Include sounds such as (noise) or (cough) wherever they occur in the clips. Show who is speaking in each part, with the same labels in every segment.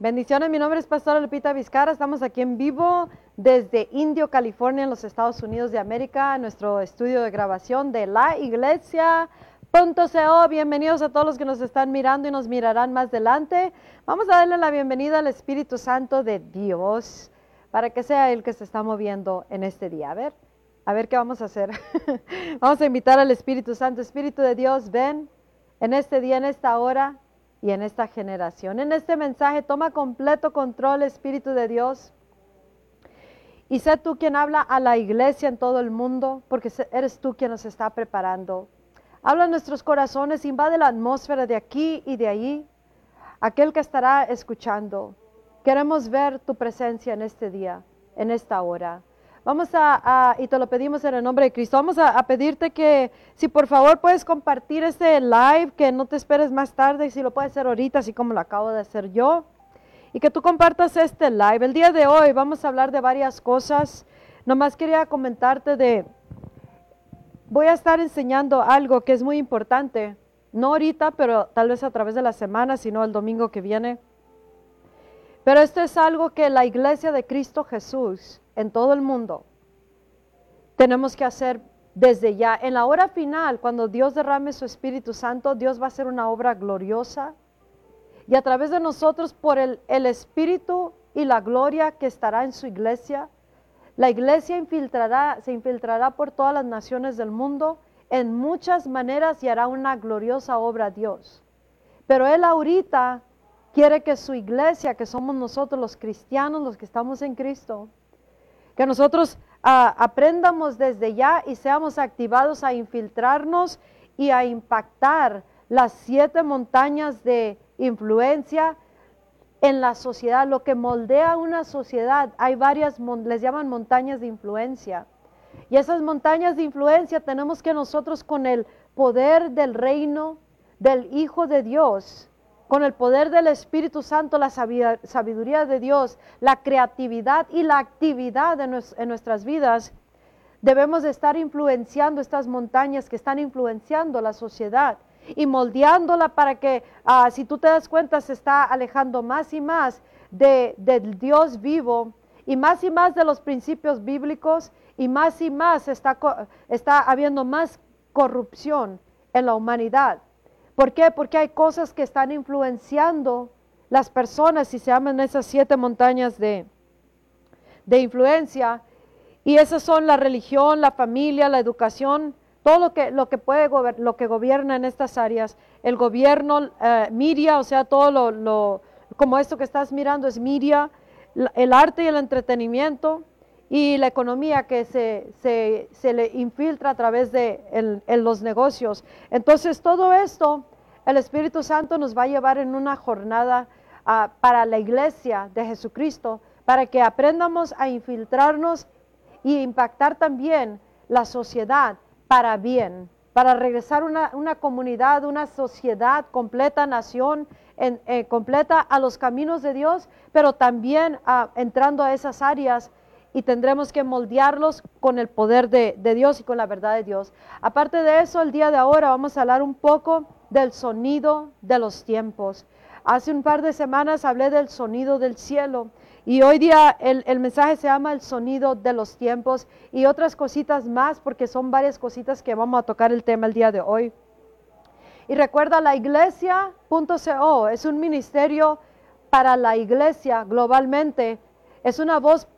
Speaker 1: Bendiciones, mi nombre es Pastora Lupita Vizcara, estamos aquí en vivo desde Indio, California, en los Estados Unidos de América, en nuestro estudio de grabación de la iglesia.co. Bienvenidos a todos los que nos están mirando y nos mirarán más adelante. Vamos a darle la bienvenida al Espíritu Santo de Dios para que sea el que se está moviendo en este día. A ver, a ver qué vamos a hacer. (laughs) vamos a invitar al Espíritu Santo. Espíritu de Dios, ven en este día, en esta hora y en esta generación. En este mensaje toma completo control, Espíritu de Dios. Y sé tú quien habla a la iglesia en todo el mundo, porque eres tú quien nos está preparando. Habla en nuestros corazones, invade la atmósfera de aquí y de allí. Aquel que estará escuchando. Queremos ver tu presencia en este día, en esta hora. Vamos a, y te lo pedimos en el nombre de Cristo, vamos a, pedirte que si por favor puedes compartir este live, que no te esperes más tarde, si lo puedes hacer ahorita, así como lo acabo de hacer yo, y que tú compartas este live. El día de hoy vamos a hablar de varias cosas. Nomás quería comentarte de, voy a estar enseñando algo que es muy importante, no ahorita, pero tal vez a través de la semana, sino el domingo que viene. Pero esto es algo que la iglesia de Cristo Jesús en todo el mundo tenemos que hacer desde ya. En la hora final, cuando Dios derrame su Espíritu Santo, Dios va a hacer una obra gloriosa. Y a través de nosotros, por el, el Espíritu y la gloria que estará en su iglesia, la iglesia se infiltrará por todas las naciones del mundo en muchas maneras y hará una gloriosa obra a Dios. Pero Él ahorita quiere que su iglesia, que somos nosotros los cristianos, los que estamos en Cristo, que nosotros ah, aprendamos desde ya y seamos activados a infiltrarnos y a impactar las siete montañas de influencia en la sociedad, lo que moldea una sociedad. Hay varias, les llaman montañas de influencia. Y esas montañas de influencia tenemos que nosotros con el poder del reino del Hijo de Dios, con el poder del Espíritu Santo, la sabiduría de Dios, la creatividad y la actividad en nuestras vidas, debemos de estar influenciando estas montañas que están influenciando la sociedad y moldeándola para que, ah, si tú te das cuenta, se está alejando más y más de, del Dios vivo y más y más de los principios bíblicos y más y más está, está habiendo más corrupción en la humanidad. ¿Por qué? Porque hay cosas que están influenciando las personas y se llaman esas siete montañas de, de influencia. Y esas son la religión, la familia, la educación, todo lo que, lo que puede lo que gobierna en estas áreas. El gobierno, eh, miria, o sea, todo lo, lo, como esto que estás mirando es miria, el arte y el entretenimiento y la economía que se, se, le infiltra a través de los negocios. Entonces, todo esto el Espíritu Santo nos va a llevar en una jornada ah, para la iglesia de Jesucristo, para que aprendamos a infiltrarnos y impactar también la sociedad para bien, para regresar una, una comunidad, una sociedad completa, nación eh, completa a los caminos de Dios, pero también ah, entrando a esas áreas y tendremos que moldearlos con el poder de, de Dios y con la verdad de Dios. Aparte de eso, el día de ahora vamos a hablar un poco del sonido de los tiempos. Hace un par de semanas hablé del sonido del cielo y hoy día el, mensaje se llama el sonido de los tiempos y otras cositas más porque son varias cositas que vamos a tocar el tema el día de hoy. Y recuerda, la iglesia.co es un ministerio para la iglesia globalmente. Es una voz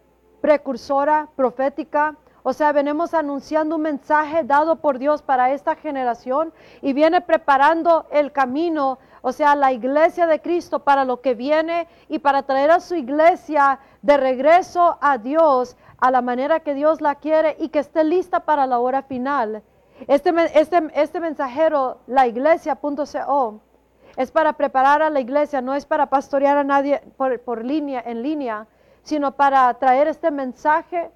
Speaker 1: precursora, profética, o sea, venimos anunciando un mensaje dado por Dios para esta generación y viene preparando el camino, o sea, la iglesia de Cristo para lo que viene y para traer a su iglesia de regreso a Dios a la manera que Dios la quiere y que esté lista para la hora final. Este, este, este mensajero, la iglesia.co, es para preparar a la iglesia, no es para pastorear a nadie por, por línea, en línea, sino para traer este mensaje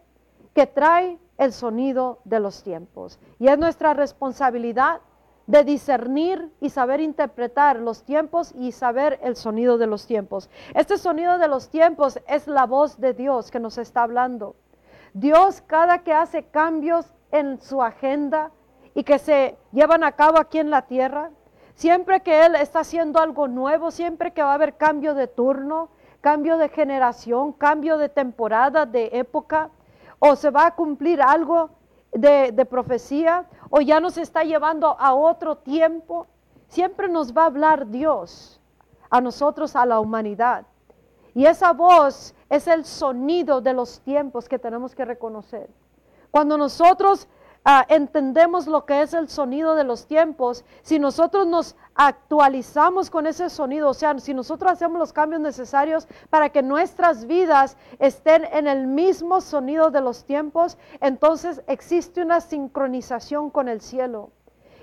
Speaker 1: que trae el sonido de los tiempos. Y es nuestra responsabilidad de discernir y saber interpretar los tiempos y saber el sonido de los tiempos. Este sonido de los tiempos es la voz de Dios que nos está hablando. Dios cada que hace cambios en su agenda y que se llevan a cabo aquí en la tierra, siempre que Él está haciendo algo nuevo, siempre que va a haber cambio de turno, cambio de generación, cambio de temporada, de época, o se va a cumplir algo de, profecía, o ya nos está llevando a otro tiempo. Siempre nos va a hablar Dios a nosotros, a la humanidad. Y esa voz es el sonido de los tiempos que tenemos que reconocer. Cuando nosotros Ah, entendemos lo que es el sonido de los tiempos, si nosotros nos actualizamos con ese sonido, o sea, si nosotros hacemos los cambios necesarios para que nuestras vidas estén en el mismo sonido de los tiempos, entonces existe una sincronización con el cielo.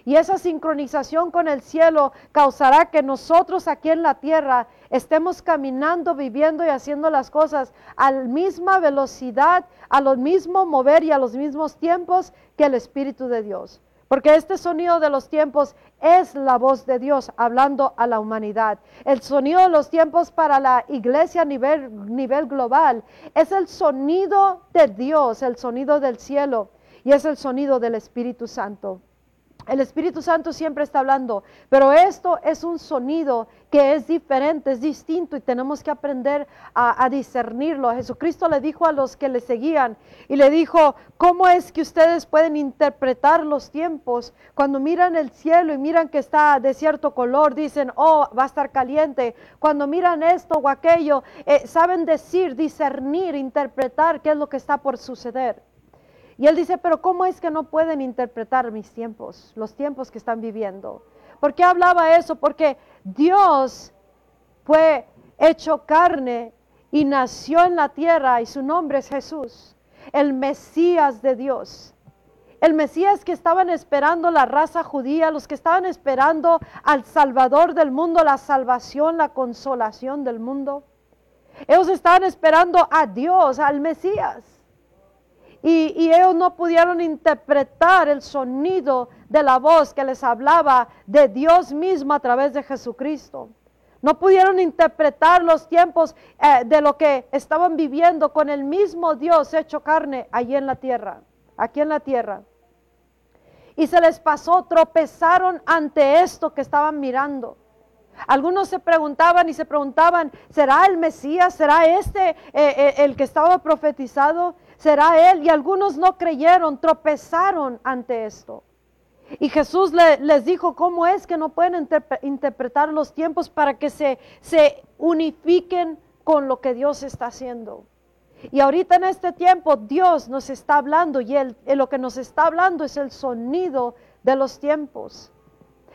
Speaker 1: Y esa sincronización con el cielo causará que nosotros aquí en la tierra estemos caminando, viviendo y haciendo las cosas a la misma velocidad, a lo mismo mover y a los mismos tiempos que el Espíritu de Dios. Porque este sonido de los tiempos es la voz de Dios hablando a la humanidad. El sonido de los tiempos para la iglesia a nivel, nivel global es el sonido de Dios, el sonido del cielo y es el sonido del Espíritu Santo. El Espíritu Santo siempre está hablando, pero esto es un sonido que es diferente, es distinto y tenemos que aprender a, discernirlo. Jesucristo le dijo a los que le seguían y le dijo, ¿cómo es que ustedes pueden interpretar los tiempos? Cuando miran el cielo y miran que está de cierto color, dicen, oh, va a estar caliente. Cuando miran esto o aquello, eh, saben decir, discernir, interpretar qué es lo que está por suceder. Y él dice, pero ¿cómo es que no pueden interpretar mis tiempos, los tiempos que están viviendo? ¿Por qué hablaba eso? Porque Dios fue hecho carne y nació en la tierra y su nombre es Jesús, el Mesías de Dios. El Mesías que estaban esperando la raza judía, los que estaban esperando al Salvador del mundo, la salvación, la consolación del mundo. Ellos estaban esperando a Dios, al Mesías. Y, ellos no pudieron interpretar el sonido de la voz que les hablaba de Dios mismo a través de Jesucristo. No pudieron interpretar los tiempos eh, de lo que estaban viviendo con el mismo Dios hecho carne allí en la tierra, aquí en la tierra. Y se les pasó, tropezaron ante esto que estaban mirando. Algunos se preguntaban y se preguntaban, ¿será el Mesías? ¿Será este eh, eh, el que estaba profetizado? Será Él. Y algunos no creyeron, tropezaron ante esto. Y Jesús les dijo, ¿cómo es que no pueden interpretar los tiempos para que se, se unifiquen con lo que Dios está haciendo? Y ahorita en este tiempo Dios nos está hablando y él, lo que nos está hablando es el sonido de los tiempos.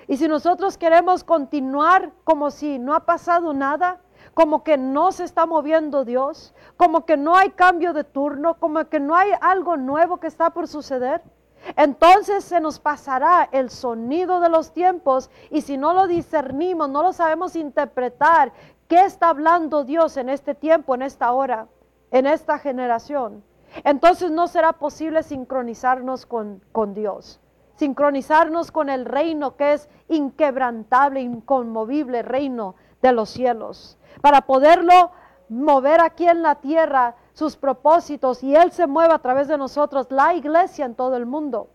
Speaker 1: Y si nosotros queremos continuar como si no ha pasado nada, como que no se está moviendo Dios, como que no hay cambio de turno, como que no hay algo nuevo que está por suceder. Entonces se nos pasará el sonido de los tiempos y si no lo discernimos, no lo sabemos interpretar, ¿qué está hablando Dios en este tiempo, en esta hora, en esta generación? Entonces no será posible sincronizarnos con, con Dios, sincronizarnos con el reino que es inquebrantable, inconmovible reino de los cielos para poderlo mover aquí en la tierra sus propósitos y Él se mueva a través de nosotros, la iglesia en todo el mundo.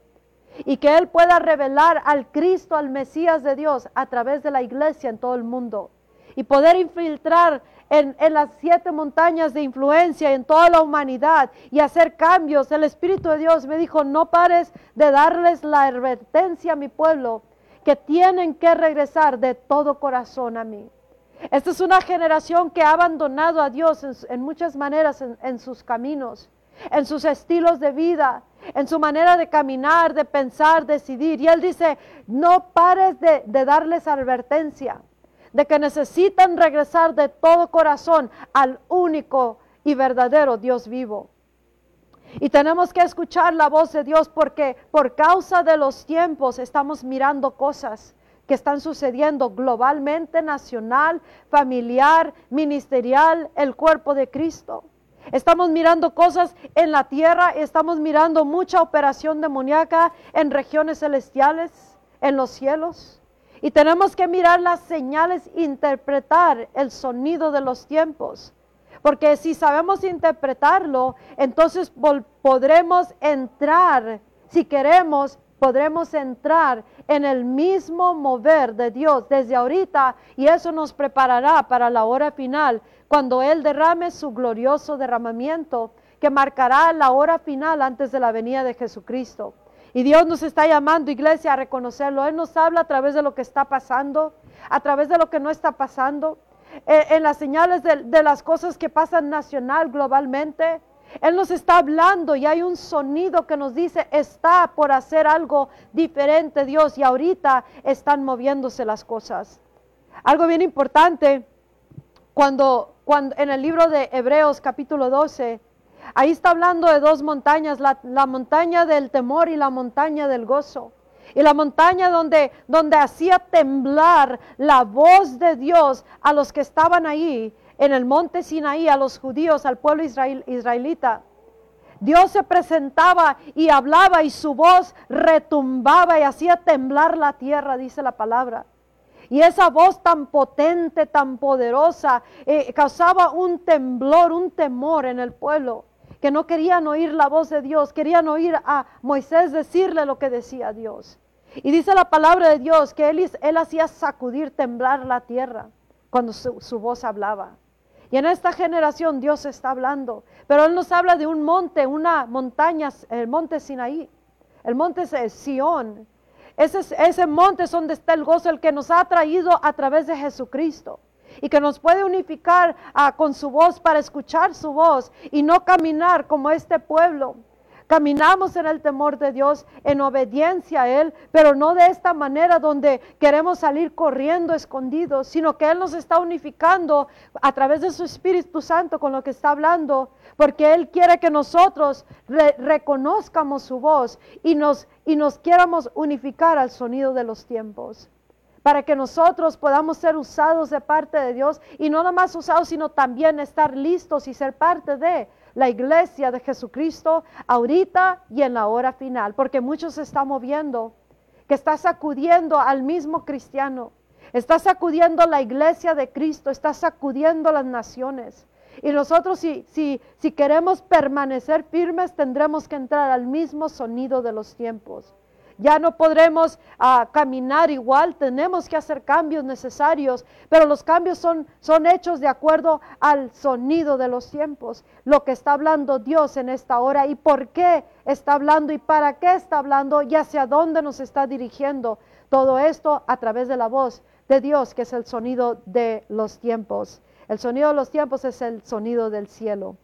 Speaker 1: Y que Él pueda revelar al Cristo, al Mesías de Dios, a través de la iglesia en todo el mundo. Y poder infiltrar en, en, las siete montañas de influencia en toda la humanidad y hacer cambios. El Espíritu de Dios me dijo, no pares de darles la advertencia a mi pueblo, que tienen que regresar de todo corazón a mí. Esta es una generación que ha abandonado a Dios en, muchas maneras en, sus caminos, en sus estilos de vida, en su manera de caminar, de pensar, decidir. Y Él dice, no pares de, de darles advertencia de que necesitan regresar de todo corazón al único y verdadero Dios vivo. Y tenemos que escuchar la voz de Dios porque por causa de los tiempos estamos mirando cosas que están sucediendo globalmente, nacional, familiar, ministerial, el cuerpo de Cristo. Estamos mirando cosas en la tierra, estamos mirando mucha operación demoníaca en regiones celestiales, en los cielos. Y tenemos que mirar las señales, interpretar el sonido de los tiempos. Porque si sabemos interpretarlo, entonces podremos entrar, si queremos, podremos entrar en el mismo mover de Dios desde ahorita y eso nos preparará para la hora final cuando Él derrame su glorioso derramamiento que marcará la hora final antes de la venida de Jesucristo. Y Dios nos está llamando, iglesia, a reconocerlo. Él nos habla a través de lo que está pasando, a través de lo que no está pasando, eh, en las señales de, de las cosas que pasan nacional, globalmente. Él nos está hablando y hay un sonido que nos dice, está por hacer algo diferente Dios y ahorita están moviéndose las cosas. Algo bien importante, cuando, cuando en el libro de Hebreos capítulo 12, ahí está hablando de dos montañas, la, la montaña del temor y la montaña del gozo. Y la montaña donde, donde hacía temblar la voz de Dios a los que estaban ahí en el monte Sinaí, a los judíos, al pueblo israel, israelita. Dios se presentaba y hablaba y su voz retumbaba y hacía temblar la tierra, dice la palabra. Y esa voz tan potente, tan poderosa, eh, causaba un temblor, un temor en el pueblo, que no querían oír la voz de Dios, querían oír a Moisés decirle lo que decía Dios. Y dice la palabra de Dios que él, él hacía sacudir, temblar la tierra cuando su, voz hablaba. Y en esta generación Dios está hablando, pero Él nos habla de un monte, una montaña, el monte Sinaí, el monte Sión. Ese, ese monte es donde está el gozo, el que nos ha traído a través de Jesucristo y que nos puede unificar ah, con su voz para escuchar su voz y no caminar como este pueblo Caminamos en el temor de Dios, en obediencia a Él, pero no de esta manera donde queremos salir corriendo escondidos, sino que Él nos está unificando a través de su Espíritu Santo con lo que está hablando, porque Él quiere que nosotros reconozcamos su voz y nos, y nos quieramos unificar al sonido de los tiempos para que nosotros podamos ser usados de parte de Dios y no nomás usados, sino también estar listos y ser parte de la iglesia de Jesucristo ahorita y en la hora final, porque muchos se están moviendo, que está sacudiendo al mismo cristiano, está sacudiendo la iglesia de Cristo, está sacudiendo las naciones. Y nosotros si, si, si queremos permanecer firmes, tendremos que entrar al mismo sonido de los tiempos. Ya no podremos ah, caminar igual, tenemos que hacer cambios necesarios, pero los cambios son, son hechos de acuerdo al sonido de los tiempos, lo que está hablando Dios en esta hora y por qué está hablando y para qué está hablando y hacia dónde nos está dirigiendo. Todo esto a través de la voz de Dios, que es el sonido de los tiempos. El sonido de los tiempos es el sonido del cielo.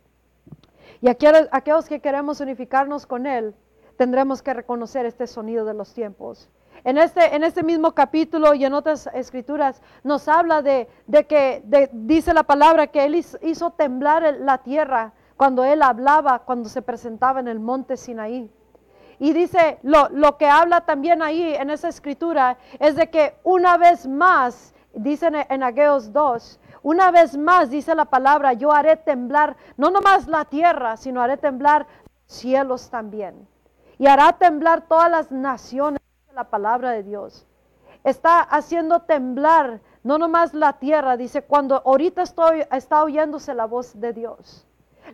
Speaker 1: Y aquellos que queremos unificarnos con Él, tendremos que reconocer este sonido de los tiempos. En este, en este mismo capítulo y en otras escrituras nos habla de, que dice la palabra que Él hizo temblar la tierra cuando Él hablaba, cuando se presentaba en el monte Sinaí. Y dice, lo, lo que habla también ahí en esa escritura es de que una vez más, dice en, Ageos 2, una vez más dice la palabra, yo haré temblar no nomás la tierra, sino haré temblar los cielos también y hará temblar todas las naciones, la palabra de Dios. Está haciendo temblar no nomás la tierra, dice, cuando ahorita estoy, está oyéndose la voz de Dios.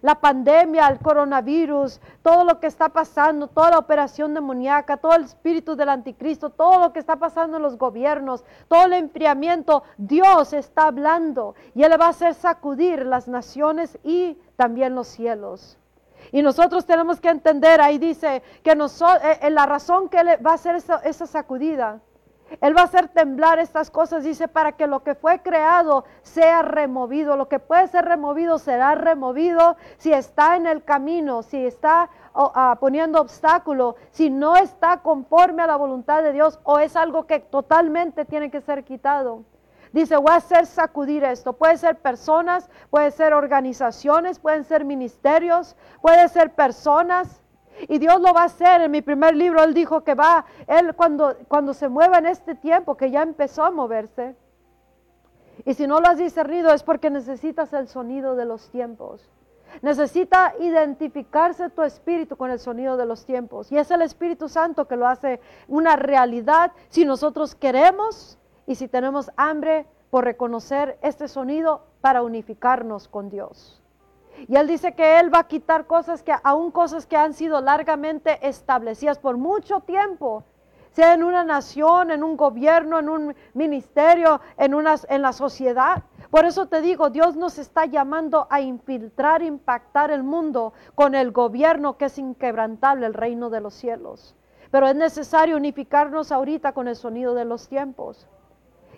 Speaker 1: La pandemia, el coronavirus, todo lo que está pasando, toda la operación demoníaca, todo el espíritu del anticristo, todo lo que está pasando en los gobiernos, todo el enfriamiento, Dios está hablando y Él va a hacer sacudir las naciones y también los cielos. Y nosotros tenemos que entender, ahí dice que nosotros, eh, eh, la razón que Él va a hacer esa, esa sacudida, Él va a hacer temblar estas cosas, dice, para que lo que fue creado sea removido. Lo que puede ser removido será removido si está en el camino, si está ah, poniendo obstáculo, si no está conforme a la voluntad de Dios o es algo que totalmente tiene que ser quitado. Dice, voy a hacer sacudir esto. Puede ser personas, puede ser organizaciones, pueden ser ministerios, puede ser personas. Y Dios lo va a hacer. En mi primer libro Él dijo que va, Él cuando, cuando se mueva en este tiempo, que ya empezó a moverse. Y si no lo has discernido es porque necesitas el sonido de los tiempos. Necesita identificarse tu espíritu con el sonido de los tiempos. Y es el Espíritu Santo que lo hace una realidad si nosotros queremos y si tenemos hambre por reconocer este sonido para unificarnos con Dios. Y Él dice que Él va a quitar cosas que, aún cosas que han sido largamente establecidas por mucho tiempo, sea en una nación, en un gobierno, en un ministerio, en, una, en la sociedad. Por eso te digo, Dios nos está llamando a infiltrar, impactar el mundo con el gobierno que es inquebrantable, el reino de los cielos. Pero es necesario unificarnos ahorita con el sonido de los tiempos.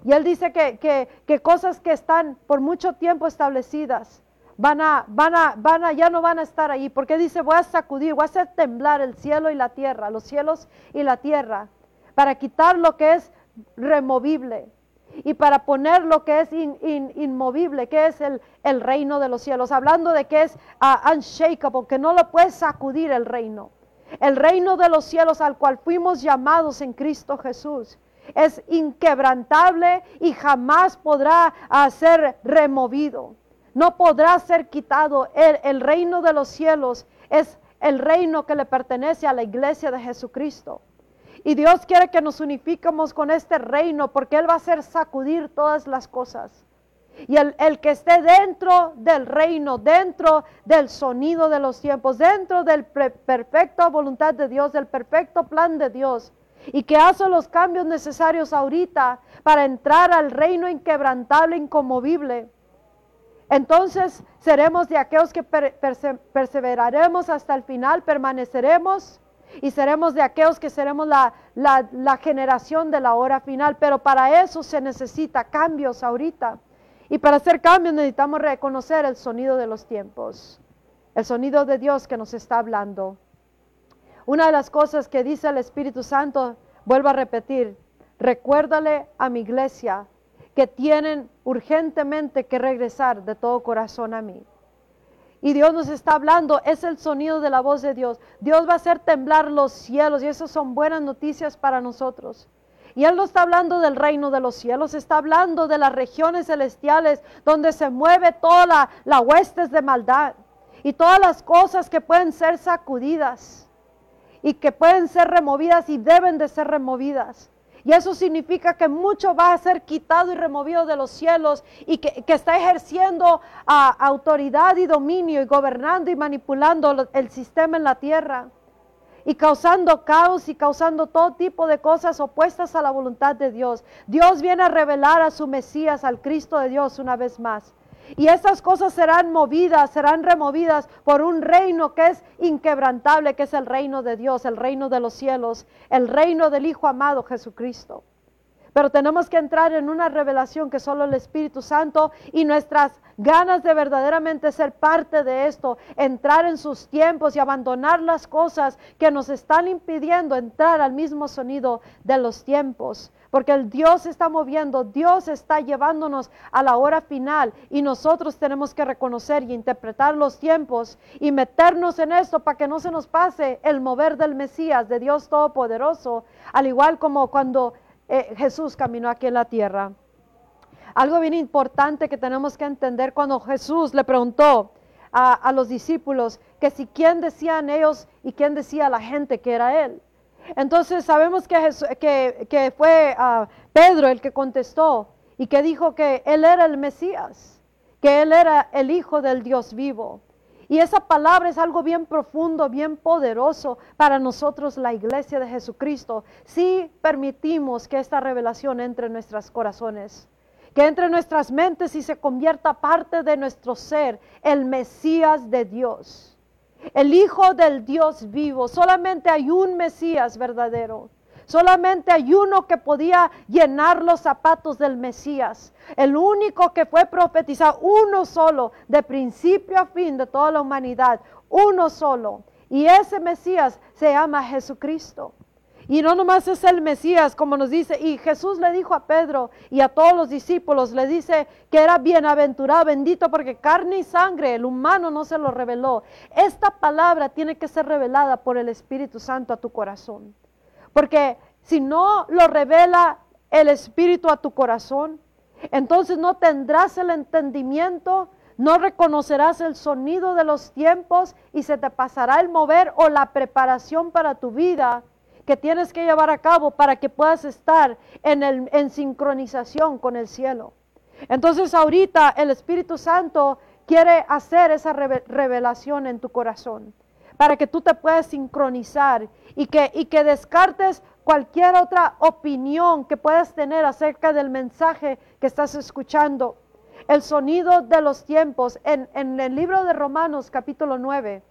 Speaker 1: Y Él dice que, que, cosas que están por mucho tiempo establecidas, van a, van a, van a, ya no van a estar ahí, porque dice, voy a sacudir, voy a hacer temblar el cielo y la tierra, los cielos y la tierra, para quitar lo que es removible y para poner lo que es inmovible, que es el, el, reino de los cielos, hablando de que es uh, unshakable, que no lo puede sacudir el reino. El reino de los cielos al cual fuimos llamados en Cristo Jesús es inquebrantable y jamás podrá uh, ser removido. No podrá ser quitado. El, el reino de los cielos es el reino que le pertenece a la iglesia de Jesucristo. Y Dios quiere que nos unifiquemos con este reino porque Él va a hacer sacudir todas las cosas. Y el, que esté dentro del reino, dentro del sonido de los tiempos, dentro del perfecta voluntad de Dios, del perfecto plan de Dios, y que hace los cambios necesarios ahorita para entrar al reino inquebrantable, incomovible, entonces seremos de aquellos que perseveraremos hasta el final, permaneceremos y seremos de aquellos que seremos la, la, generación de la hora final. Pero para eso se necesita cambios ahorita. Y para hacer cambios necesitamos reconocer el sonido de los tiempos, el sonido de Dios que nos está hablando. Una de las cosas que dice el Espíritu Santo, vuelvo a repetir, recuérdale a mi iglesia que tienen urgentemente que regresar de todo corazón a mí. Y Dios nos está hablando, es el sonido de la voz de Dios. Dios va a hacer temblar los cielos y eso son buenas noticias para nosotros. Y Él no está hablando del reino de los cielos, está hablando de las regiones celestiales donde se mueve toda la, la huestes de maldad y todas las cosas que pueden ser sacudidas y que pueden ser removidas y deben de ser removidas. Y eso significa que mucho va a ser quitado y removido de los cielos y que, está ejerciendo autoridad y dominio y gobernando y manipulando el sistema en la tierra y causando caos y causando todo tipo de cosas opuestas a la voluntad de Dios. Dios viene a revelar a su Mesías, al Cristo de Dios una vez más. Y estas cosas serán movidas, serán removidas por un reino que es inquebrantable, que es el reino de Dios, el reino de los cielos, el reino del Hijo amado Jesucristo. Pero tenemos que entrar en una revelación que solo el Espíritu Santo y nuestras ganas de verdaderamente ser parte de esto, entrar en sus tiempos y abandonar las cosas que nos están impidiendo entrar al mismo sonido de los tiempos. Porque el Dios está moviendo, Dios está llevándonos a la hora final y nosotros tenemos que reconocer y interpretar los tiempos y meternos en esto para que no se nos pase el mover del Mesías, de Dios Todopoderoso, al igual como cuando eh, Jesús caminó aquí en la tierra. Algo bien importante que tenemos que entender cuando Jesús le preguntó a, los discípulos que si quién decían ellos y quién decía la gente que era Él. Entonces sabemos que, que, fue ah, Pedro el que contestó y que dijo que Él era el Mesías, que Él era el Hijo del Dios vivo. Y esa palabra es algo bien profundo, bien poderoso para nosotros, la iglesia de Jesucristo, si permitimos que esta revelación entre en nuestros corazones, que entre en nuestras mentes y se convierta parte de nuestro ser, el Mesías de Dios, el Hijo del Dios vivo. Solamente hay un Mesías verdadero. Solamente hay uno que podía llenar los zapatos del Mesías. El único que fue profetizado, uno solo, de principio a fin de toda la humanidad, uno solo. Y ese Mesías se llama Jesucristo. Y no nomás es el Mesías, como nos dice, y Jesús le dijo a Pedro y a todos los discípulos, le dice que era bienaventurado, bendito, porque carne y sangre, el humano no se lo reveló. Esta palabra tiene que ser revelada por el Espíritu Santo a tu corazón. Porque si no lo revela el Espíritu a tu corazón, entonces no tendrás el entendimiento, no reconocerás el sonido de los tiempos y se te pasará el mover o la preparación para tu vida que tienes que llevar a cabo para que puedas estar en, el, en sincronización con el cielo. Entonces ahorita el Espíritu Santo quiere hacer esa revelación en tu corazón para que tú te puedas sincronizar y que, y que descartes cualquier otra opinión que puedas tener acerca del mensaje que estás escuchando. el sonido de los tiempos. En, en el libro de Romanos capítulo 9,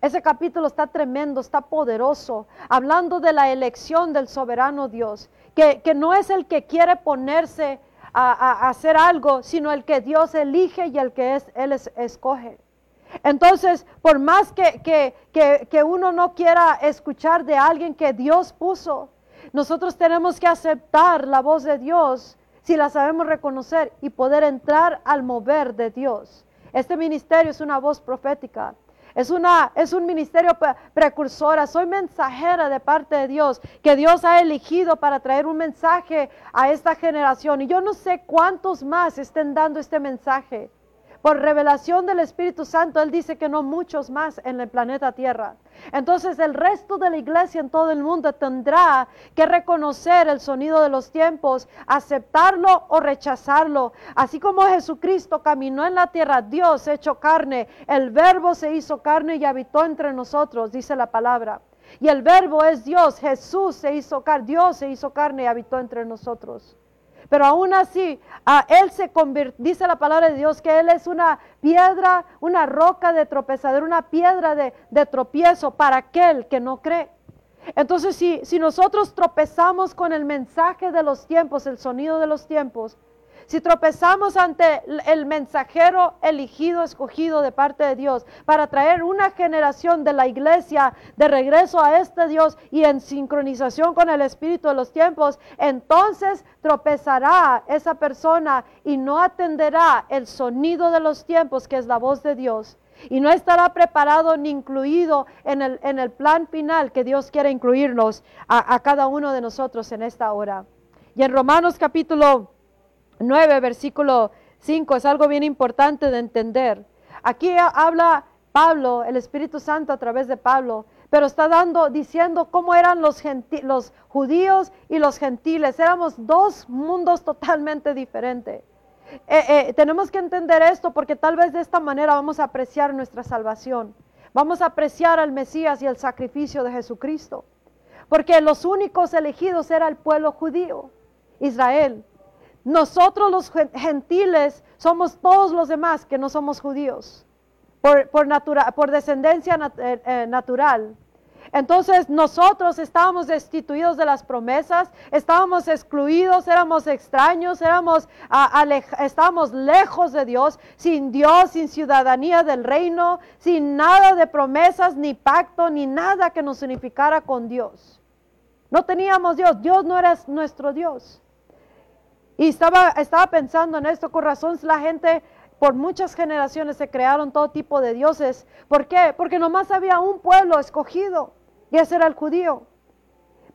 Speaker 1: ese capítulo está tremendo, está poderoso, hablando de la elección del soberano Dios, que, no es el que quiere ponerse a, hacer algo, sino el que Dios elige y el que es, Él escoge. Entonces, por más que, que, que, uno no quiera escuchar de alguien que Dios puso, nosotros tenemos que aceptar la voz de Dios si la sabemos reconocer y poder entrar al mover de Dios. Este ministerio es una voz profética. Es, una, es un ministerio precursora. Soy mensajera de parte de Dios, que Dios ha elegido para traer un mensaje a esta generación. Y yo no sé cuántos más estén dando este mensaje. Por revelación del Espíritu Santo, Él dice que no muchos más en el planeta Tierra. Entonces el resto de la iglesia en todo el mundo tendrá que reconocer el sonido de los tiempos, aceptarlo o rechazarlo. Así como Jesucristo caminó en la tierra, Dios hecho carne, el verbo se hizo carne y habitó entre nosotros, dice la palabra. Y el verbo es Dios, Jesús se hizo carne, Dios se hizo carne y habitó entre nosotros. Pero aún así, a Él se convierte, dice la palabra de Dios, que Él es una piedra, una roca de tropezadero, una piedra de, tropiezo para aquel que no cree. Entonces, si nosotros tropezamos con el mensaje de los tiempos, el sonido de los tiempos, si tropezamos ante el mensajero elegido, escogido de parte de Dios para traer una generación de la iglesia de regreso a este Dios y en sincronización con el Espíritu de los tiempos, entonces tropezará esa persona y no atenderá el sonido de los tiempos que es la voz de Dios y no estará preparado ni incluido en el, en el plan final que Dios quiere incluirnos a, a, cada uno de nosotros en esta hora. Y en Romanos capítulo 9, versículo 5, es algo bien importante de entender. Aquí habla Pablo, el Espíritu Santo a través de Pablo, pero está dando, diciendo cómo eran los, los judíos y los gentiles. Éramos dos mundos totalmente diferentes. Eh, eh, tenemos que entender esto porque tal vez de esta manera vamos a apreciar nuestra salvación. Vamos a apreciar al Mesías y el sacrificio de Jesucristo. Porque los únicos elegidos era el pueblo judío, Israel. Nosotros los gentiles somos todos los demás que no somos judíos, por, por, descendencia eh, eh, natural. Entonces nosotros estábamos destituidos de las promesas, estábamos excluidos, éramos extraños, éramos, estábamos lejos de Dios, sin Dios, sin ciudadanía del reino, sin nada de promesas, ni pacto, ni nada que nos unificara con Dios. No teníamos Dios, Dios no era nuestro Dios. Y estaba, estaba pensando en esto, con razón la gente por muchas generaciones se crearon todo tipo de dioses. ¿Por qué? Porque nomás había un pueblo escogido y ese era el judío.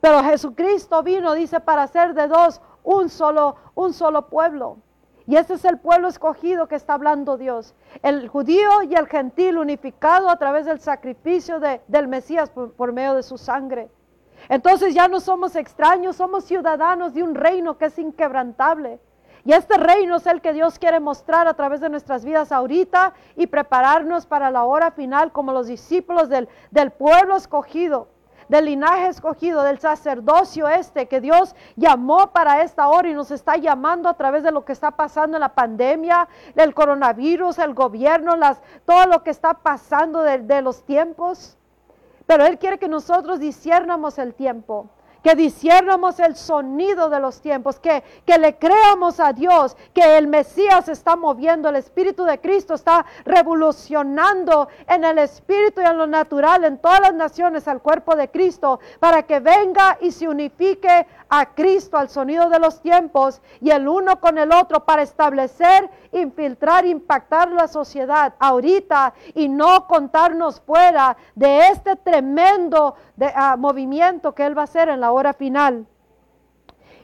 Speaker 1: Pero Jesucristo vino, dice, para hacer de dos un solo, un solo pueblo. Y ese es el pueblo escogido que está hablando Dios. El judío y el gentil unificado a través del sacrificio de, del Mesías por medio de su sangre. Entonces ya no somos extraños, somos ciudadanos de un reino que es inquebrantable. Y este reino es el que Dios quiere mostrar a través de nuestras vidas ahorita y prepararnos para la hora final como los discípulos del, del pueblo escogido, del linaje escogido, del sacerdocio este que Dios llamó para esta hora y nos está llamando a través de lo que está pasando en la pandemia, del coronavirus, el gobierno, las, todo lo que está pasando de los tiempos. Pero Él quiere que nosotros disciernamos el tiempo que disciernamos el sonido de los tiempos, que, que le creamos a Dios, que el Mesías está moviendo, el Espíritu de Cristo está revolucionando en el Espíritu y en lo natural, en todas las naciones, al cuerpo de Cristo, para que venga y se unifique a Cristo al sonido de los tiempos y el uno con el otro para establecer, infiltrar, impactar la sociedad ahorita y no contarnos fuera de este tremendo ah, movimiento que Él va a hacer en la hora final.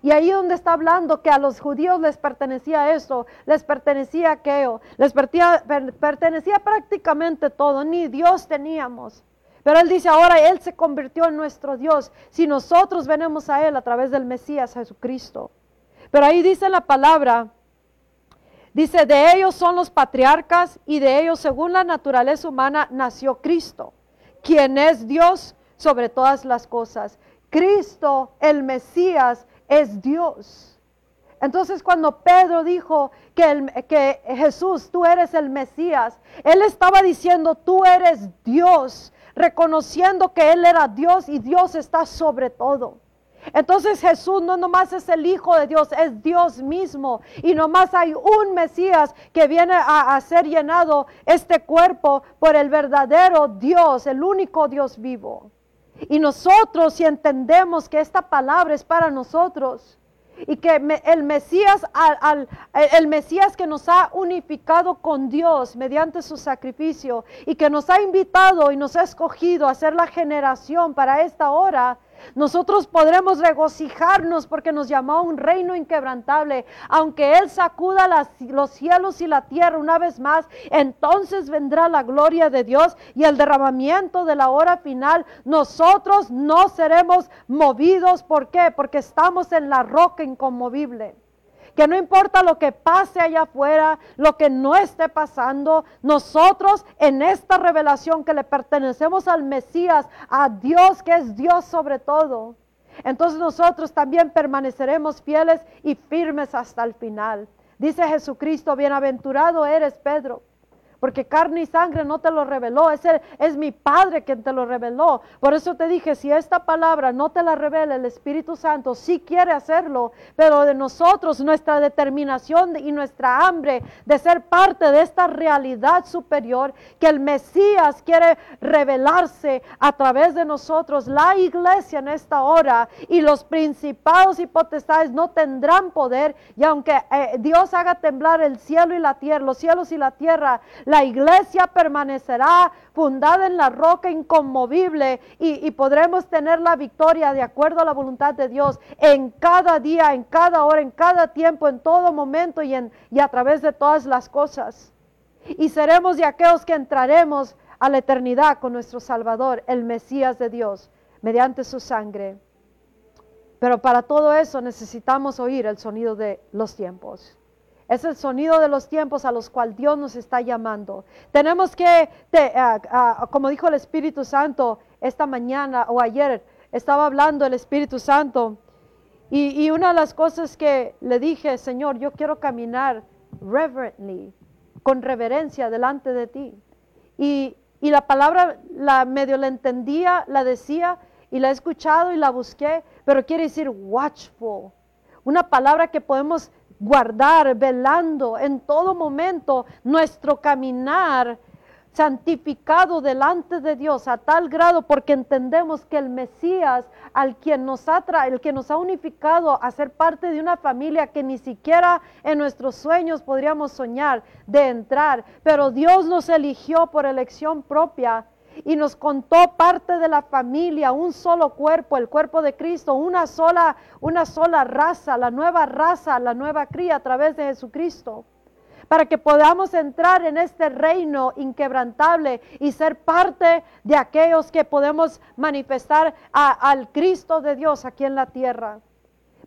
Speaker 1: Y ahí donde está hablando que a los judíos les pertenecía eso, les pertenecía aquello, les pertenecía, prácticamente todo, ni Dios teníamos. Pero Él dice ahora, Él se convirtió en nuestro Dios si nosotros venimos a Él a través del Mesías Jesucristo. Pero ahí dice la palabra, dice, de ellos son los patriarcas y de ellos según la naturaleza humana nació Cristo, quien es Dios sobre todas las cosas. Cristo, el Mesías, es Dios. Entonces cuando Pedro dijo que, Jesús, tú eres el Mesías, él estaba diciendo, tú eres Dios, reconociendo que Él era Dios y Dios está sobre todo. Entonces Jesús no nomás es el Hijo de Dios, es Dios mismo. Y nomás hay un Mesías que viene a, ser llenado este cuerpo por el verdadero Dios, el único Dios vivo. Y nosotros si entendemos que esta palabra es para nosotros, y que el Mesías, el Mesías que nos ha unificado con Dios mediante su sacrificio y que nos ha invitado y nos ha escogido a ser la generación para esta hora, nosotros podremos regocijarnos porque nos llamó a un reino inquebrantable. Aunque Él sacuda los cielos y la tierra una vez más, entonces vendrá la gloria de Dios y el derramamiento de la hora final. Nosotros no seremos movidos. ¿Por qué? Porque estamos en la roca inconmovible que no importa lo que pase allá afuera, lo que no esté pasando, nosotros en esta revelación que le pertenecemos al Mesías, a Dios que es Dios sobre todo, entonces nosotros también permaneceremos fieles y firmes hasta el final. Dice Jesucristo, bienaventurado eres Pedro porque carne y sangre no te lo reveló, es, es mi Padre quien te lo reveló. Por eso te dije, si esta palabra no te la revela el Espíritu Santo, sí quiere hacerlo, pero de nosotros, nuestra determinación y nuestra hambre de ser parte de esta realidad superior, que el Mesías quiere revelarse a través de nosotros, la iglesia en esta hora y los principados y potestades no tendrán poder, y aunque eh, Dios haga temblar el cielo y la tierra, los cielos y la tierra, la iglesia permanecerá fundada en la roca inconmovible y, podremos tener la victoria de acuerdo a la voluntad de Dios en cada día, en cada hora, en cada tiempo, en todo momento y, en, y a través de todas las cosas. Y seremos de aquellos que entraremos a la eternidad con nuestro Salvador, el Mesías de Dios, mediante su sangre. Pero para todo eso necesitamos oír el sonido de los tiempos. Es el sonido de los tiempos a los cuales Dios nos está llamando. Tenemos que, ah, ah, como dijo el Espíritu Santo esta mañana o ayer, estaba hablando el Espíritu Santo. Y, una de las cosas que le dije, Señor, yo quiero caminar reverently, con reverencia delante de ti. Y, y la palabra la medio la entendía, la decía y la he escuchado y la busqué, pero quiere decir watchful. Una palabra que podemos guardar, velando en todo momento nuestro caminar santificado delante de Dios a tal grado porque entendemos que el Mesías al quien nos ha el que nos ha unificado a ser parte de una familia que ni siquiera en nuestros sueños podríamos soñar de entrar, pero Dios nos eligió por elección propia y nos contó parte de la familia, un solo cuerpo, el cuerpo de Cristo, una sola, una sola raza, la nueva raza, la nueva cría a través de Jesucristo, para que podamos entrar en este reino inquebrantable y ser parte de aquellos que podemos manifestar al Cristo de Dios aquí en la tierra.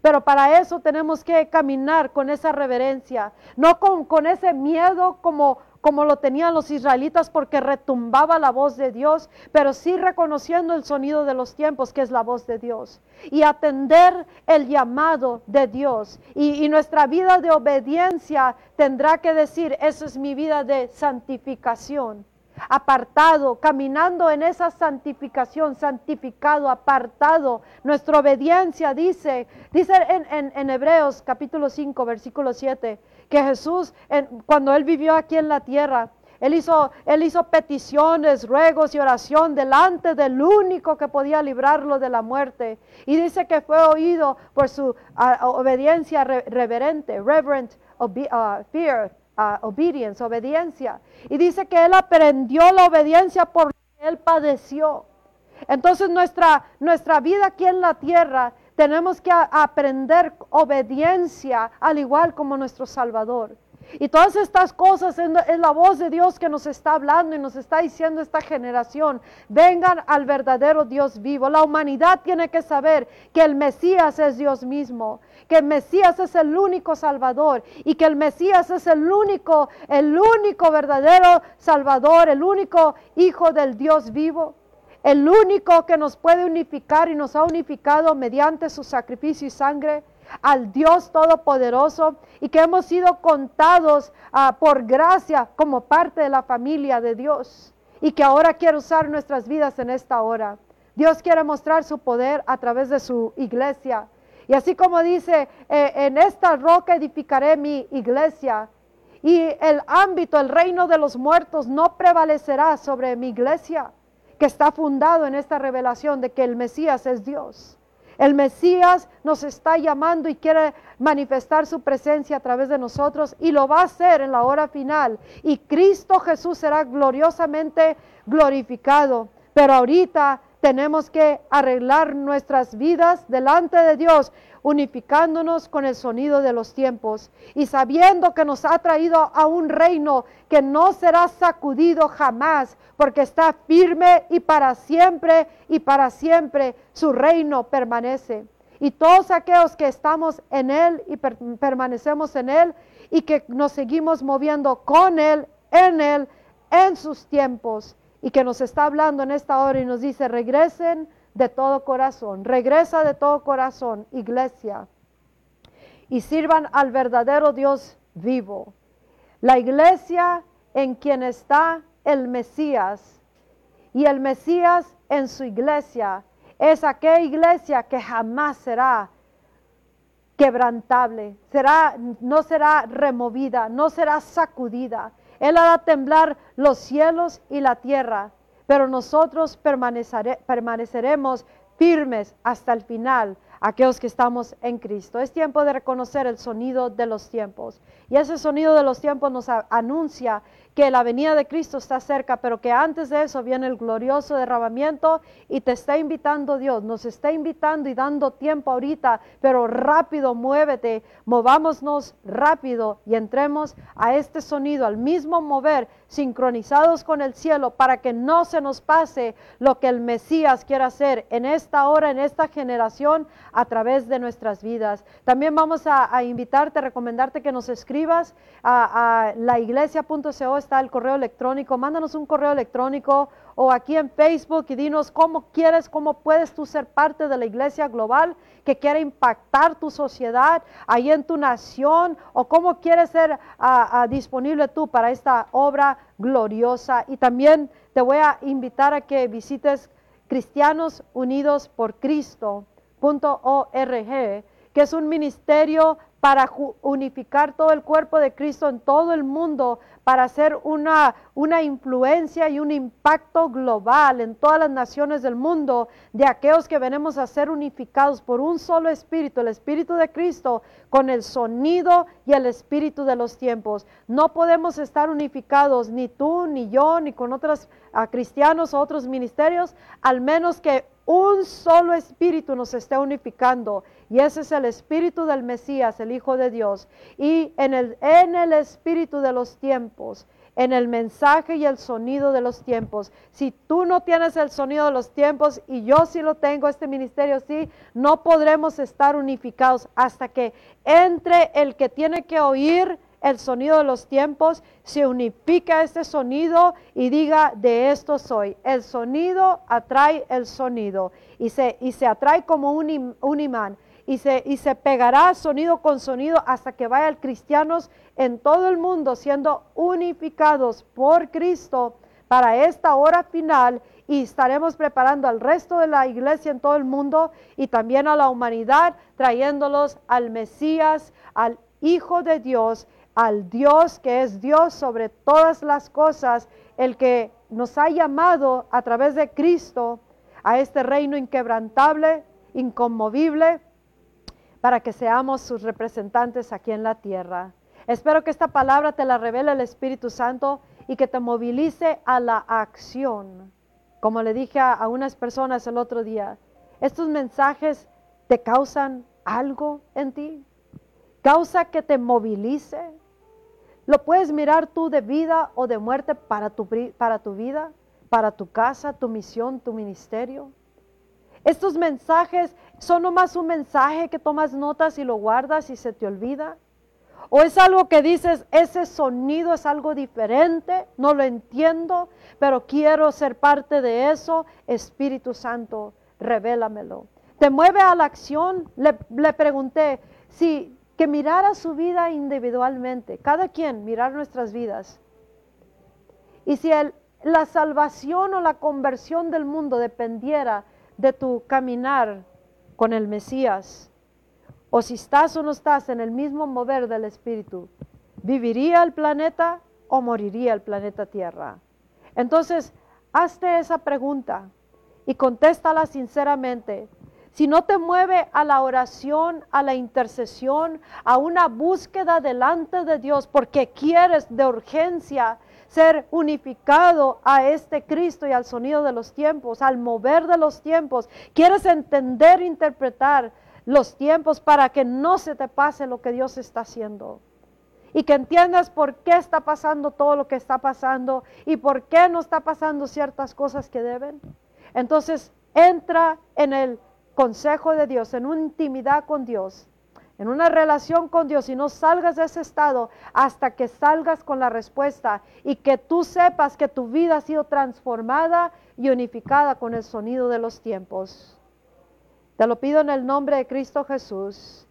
Speaker 1: Pero para eso tenemos que caminar con esa reverencia, no con, con ese miedo como como lo tenían los israelitas porque retumbaba la voz de Dios, pero sí reconociendo el sonido de los tiempos que es la voz de Dios y atender el llamado de Dios. Y, nuestra vida de obediencia tendrá que decir, esa es mi vida de santificación apartado, caminando en esa santificación, santificado, apartado. Nuestra obediencia dice, dice en, en, en Hebreos capítulo 5, versículo 7, que Jesús, cuando Él vivió aquí en la tierra, él hizo, él hizo peticiones, ruegos y oración delante del único que podía librarlo de la muerte. Y dice que fue oído por su obediencia reverente, reverent uh, fear, uh, obedience, obediencia. Y dice que él aprendió la obediencia por que él padeció. Entonces nuestra, nuestra vida aquí en la tierra tenemos que aprender obediencia al igual como nuestro Salvador. Y todas estas cosas es la voz de Dios que nos está hablando y nos está diciendo esta generación, vengan al verdadero Dios vivo. La humanidad tiene que saber que el Mesías es Dios mismo, que el Mesías es el único Salvador y que el Mesías es el único, el único verdadero Salvador, el único Hijo del Dios vivo el único que nos puede unificar y nos ha unificado mediante su sacrificio y sangre, al Dios Todopoderoso y que hemos sido contados ah, por gracia como parte de la familia de Dios y que ahora quiere usar nuestras vidas en esta hora. Dios quiere mostrar su poder a través de su iglesia. Y así como dice, eh, en esta roca edificaré mi iglesia. Y el ámbito, el reino de los muertos no prevalecerá sobre mi iglesia, que está fundado en esta revelación de que el Mesías es Dios. El Mesías nos está llamando y quiere manifestar su presencia a través de nosotros y lo va a hacer en la hora final. Y Cristo Jesús será gloriosamente glorificado. Pero ahorita tenemos que arreglar nuestras vidas delante de Dios, unificándonos con el sonido de los tiempos y sabiendo que nos ha traído a un reino que no será sacudido jamás, porque está firme y para siempre y para siempre su reino permanece. Y todos aquellos que estamos en Él y permanecemos en Él y que nos seguimos moviendo con Él, en Él, en sus tiempos, y que nos está hablando en esta hora y nos dice, regresen de todo corazón, regresa de todo corazón, iglesia, y sirvan al verdadero Dios vivo. La iglesia en quien está el Mesías y el Mesías en su iglesia es aquella iglesia que jamás será quebrantable, será, no será removida, no será sacudida él hará temblar los cielos y la tierra, pero nosotros permaneceremos firmes hasta el final, aquellos que estamos en Cristo. Es tiempo de reconocer el sonido de los tiempos. Y ese sonido de los tiempos nos anuncia que la venida de Cristo está cerca, pero que antes de eso viene el glorioso derramamiento y te está invitando Dios, nos está invitando y dando tiempo ahorita, pero rápido muévete, movámonos rápido y entremos a este sonido, al mismo mover, sincronizados con el cielo, para que no se nos pase lo que el Mesías quiere hacer en esta hora, en esta generación, a través de nuestras vidas. También vamos a, invitarte, a recomendarte que nos escribas a, a la iglesia.co está el correo electrónico. Mándanos un correo electrónico o aquí en Facebook y dinos cómo quieres, cómo puedes tú ser parte de la iglesia global que quiere impactar tu sociedad ahí en tu nación o cómo quieres ser disponible tú para esta obra gloriosa. Y también te voy a invitar a que visites Cristianos Unidos por Cristo.org, que es un ministerio para unificar todo el cuerpo de Cristo en todo el mundo, para hacer una, una influencia y un impacto global en todas las naciones del mundo, de aquellos que venimos a ser unificados por un solo espíritu, el espíritu de Cristo, con el sonido y el espíritu de los tiempos. No podemos estar unificados, ni tú, ni yo, ni con otros cristianos o otros ministerios, al menos que un solo espíritu nos esté unificando y ese es el espíritu del Mesías, el Hijo de Dios. Y en el, en el espíritu de los tiempos, en el mensaje y el sonido de los tiempos. Si tú no tienes el sonido de los tiempos y yo sí lo tengo, este ministerio sí, no podremos estar unificados hasta que entre el que tiene que oír el sonido de los tiempos, se unifica este sonido y diga, de esto soy. El sonido atrae el sonido y se, y se atrae como un, un imán y se, y se pegará sonido con sonido hasta que vayan cristianos en todo el mundo siendo unificados por Cristo para esta hora final y estaremos preparando al resto de la iglesia en todo el mundo y también a la humanidad, trayéndolos al Mesías, al Hijo de Dios, al Dios que es Dios sobre todas las cosas, el que nos ha llamado a través de Cristo a este reino inquebrantable, inconmovible, para que seamos sus representantes aquí en la tierra. Espero que esta palabra te la revele el Espíritu Santo y que te movilice a la acción. Como le dije a, unas personas el otro día, estos mensajes te causan algo en ti, causa que te movilice, lo puedes mirar tú de vida o de muerte para tu, para tu vida, para tu casa, tu misión, tu ministerio. Estos mensajes son nomás un mensaje que tomas notas y lo guardas y se te olvida. O es algo que dices, ese sonido es algo diferente, no lo entiendo, pero quiero ser parte de eso. Espíritu Santo, revélamelo. Te mueve a la acción. Le, le pregunté, si que mirara su vida individualmente, cada quien mirar nuestras vidas. Y si la salvación o la conversión del mundo dependiera de tu caminar con el Mesías, o si estás o no estás en el mismo mover del Espíritu, ¿viviría el planeta o moriría el planeta Tierra? Entonces, hazte esa pregunta y contéstala sinceramente. Si no te mueve a la oración, a la intercesión, a una búsqueda delante de Dios, porque quieres de urgencia ser unificado a este Cristo y al sonido de los tiempos, al mover de los tiempos, quieres entender, interpretar los tiempos para que no se te pase lo que Dios está haciendo y que entiendas por qué está pasando todo lo que está pasando y por qué no está pasando ciertas cosas que deben. Entonces, entra en el consejo de Dios, en una intimidad con Dios, en una relación con Dios y no salgas de ese estado hasta que salgas con la respuesta y que tú sepas que tu vida ha sido transformada y unificada con el sonido de los tiempos. Te lo pido en el nombre de Cristo Jesús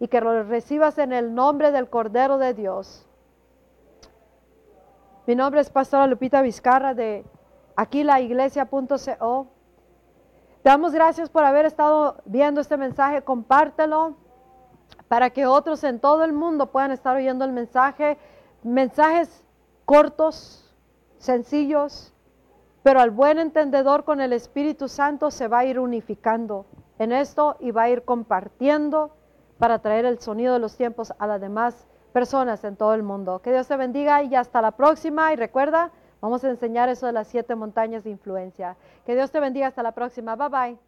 Speaker 1: y que lo recibas en el nombre del Cordero de Dios. Mi nombre es Pastora Lupita Vizcarra de aquí la iglesia.co. Damos gracias por haber estado viendo este mensaje. Compártelo para que otros en todo el mundo puedan estar oyendo el mensaje. Mensajes cortos, sencillos, pero al buen entendedor con el Espíritu Santo se va a ir unificando en esto y va a ir compartiendo para traer el sonido de los tiempos a las demás personas en todo el mundo. Que Dios te bendiga y hasta la próxima. Y recuerda, vamos a enseñar eso de las siete montañas de influencia. Que Dios te bendiga hasta la próxima. Bye bye.